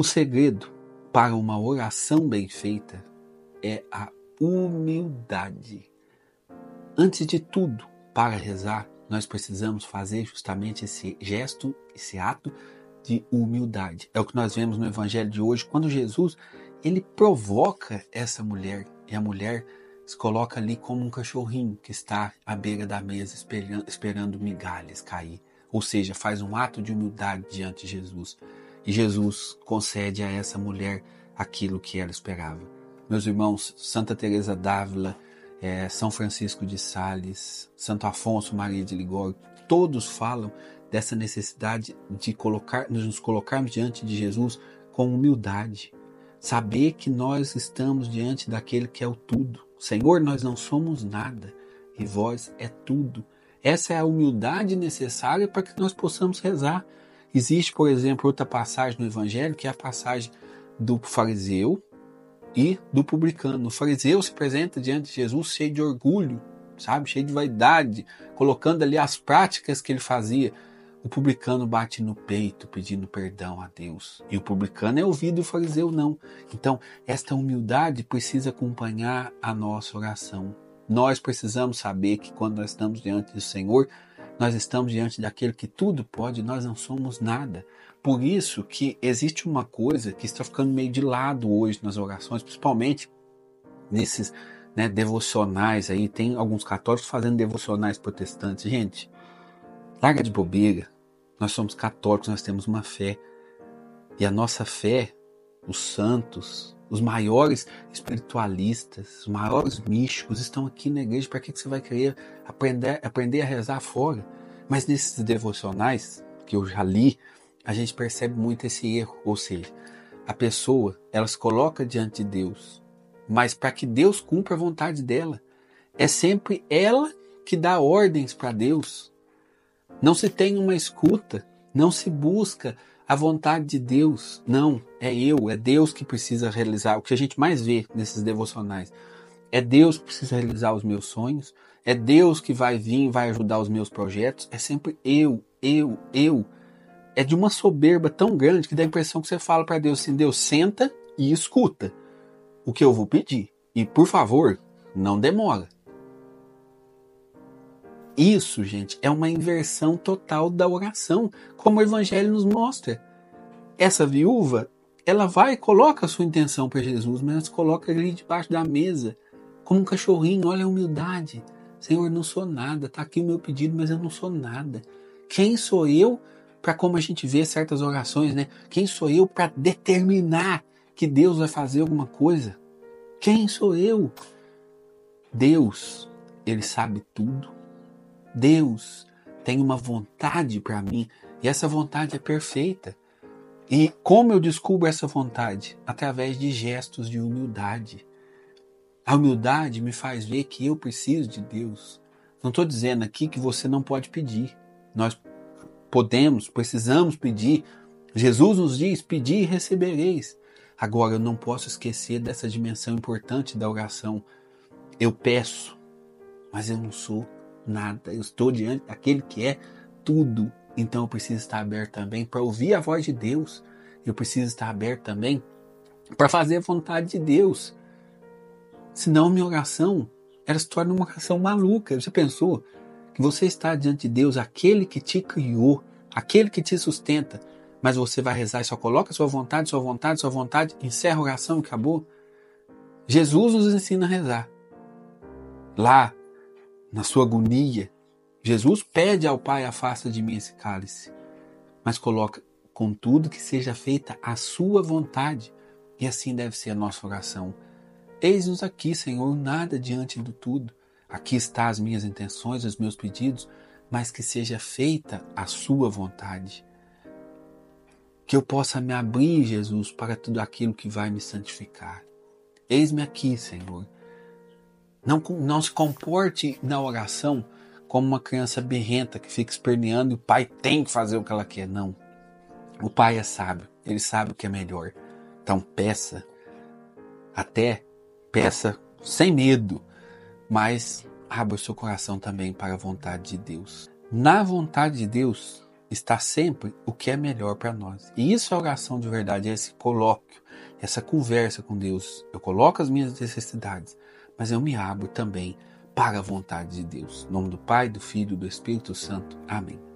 O segredo para uma oração bem feita é a humildade. Antes de tudo, para rezar, nós precisamos fazer justamente esse gesto, esse ato de humildade. É o que nós vemos no evangelho de hoje, quando Jesus ele provoca essa mulher e a mulher se coloca ali como um cachorrinho que está à beira da mesa esperando, esperando migalhas cair. Ou seja, faz um ato de humildade diante de Jesus. E Jesus concede a essa mulher aquilo que ela esperava. Meus irmãos, Santa Teresa d'Ávila, é, São Francisco de Sales, Santo Afonso Maria de Ligório, todos falam dessa necessidade de colocar, nos colocarmos diante de Jesus com humildade, saber que nós estamos diante daquele que é o tudo. Senhor, nós não somos nada e vós é tudo. Essa é a humildade necessária para que nós possamos rezar. Existe, por exemplo, outra passagem no Evangelho, que é a passagem do fariseu e do publicano. O fariseu se apresenta diante de Jesus cheio de orgulho, sabe, cheio de vaidade, colocando ali as práticas que ele fazia. O publicano bate no peito pedindo perdão a Deus. E o publicano é ouvido e o fariseu não. Então, esta humildade precisa acompanhar a nossa oração. Nós precisamos saber que quando nós estamos diante do Senhor, nós estamos diante daquele que tudo pode, nós não somos nada. Por isso que existe uma coisa que está ficando meio de lado hoje nas orações, principalmente nesses né, devocionais aí. Tem alguns católicos fazendo devocionais protestantes. Gente, larga de bobeira. Nós somos católicos, nós temos uma fé. E a nossa fé, os santos, os maiores espiritualistas, os maiores místicos estão aqui na igreja. Para que você vai querer aprender, aprender a rezar fora? Mas nesses devocionais que eu já li, a gente percebe muito esse erro. Ou seja, a pessoa ela se coloca diante de Deus, mas para que Deus cumpra a vontade dela. É sempre ela que dá ordens para Deus. Não se tem uma escuta, não se busca a vontade de Deus. Não, é eu, é Deus que precisa realizar. O que a gente mais vê nesses devocionais é Deus que precisa realizar os meus sonhos, é Deus que vai vir, vai ajudar os meus projetos. É sempre eu, eu, eu. É de uma soberba tão grande que dá a impressão que você fala para Deus assim: Deus, senta e escuta o que eu vou pedir. E por favor, não demora. Isso, gente, é uma inversão total da oração, como o Evangelho nos mostra. Essa viúva, ela vai e coloca a sua intenção para Jesus, mas coloca ali debaixo da mesa, como um cachorrinho. Olha a humildade. Senhor, não sou nada, está aqui o meu pedido, mas eu não sou nada. Quem sou eu para como a gente vê certas orações, né? Quem sou eu para determinar que Deus vai fazer alguma coisa? Quem sou eu? Deus, ele sabe tudo. Deus tem uma vontade para mim e essa vontade é perfeita. E como eu descubro essa vontade? Através de gestos de humildade. A humildade me faz ver que eu preciso de Deus. Não estou dizendo aqui que você não pode pedir. Nós podemos, precisamos pedir. Jesus nos diz: Pedi e recebereis. Agora, eu não posso esquecer dessa dimensão importante da oração. Eu peço, mas eu não sou nada. Eu estou diante daquele que é tudo. Então eu preciso estar aberto também para ouvir a voz de Deus. Eu preciso estar aberto também para fazer a vontade de Deus. Senão minha oração ela se torna uma oração maluca. Você pensou que você está diante de Deus, aquele que te criou, aquele que te sustenta, mas você vai rezar e só coloca sua vontade, sua vontade, sua vontade, encerra a oração e acabou? Jesus nos ensina a rezar. Lá na sua agonia, Jesus pede ao Pai: afasta de mim esse cálice, mas coloca, contudo, que seja feita a sua vontade, e assim deve ser a nossa oração. Eis-nos aqui, Senhor, nada diante do tudo. Aqui está as minhas intenções, os meus pedidos, mas que seja feita a sua vontade. Que eu possa me abrir, Jesus, para tudo aquilo que vai me santificar. Eis-me aqui, Senhor não, não se comporte na oração como uma criança berrenta que fica esperneando e o pai tem que fazer o que ela quer. Não. O pai é sábio, ele sabe o que é melhor. Então peça, até peça sem medo, mas abra o seu coração também para a vontade de Deus. Na vontade de Deus está sempre o que é melhor para nós. E isso é oração de verdade, é esse colóquio, essa conversa com Deus. Eu coloco as minhas necessidades, mas eu me abro também para a vontade de Deus. Em nome do Pai, do Filho e do Espírito Santo. Amém.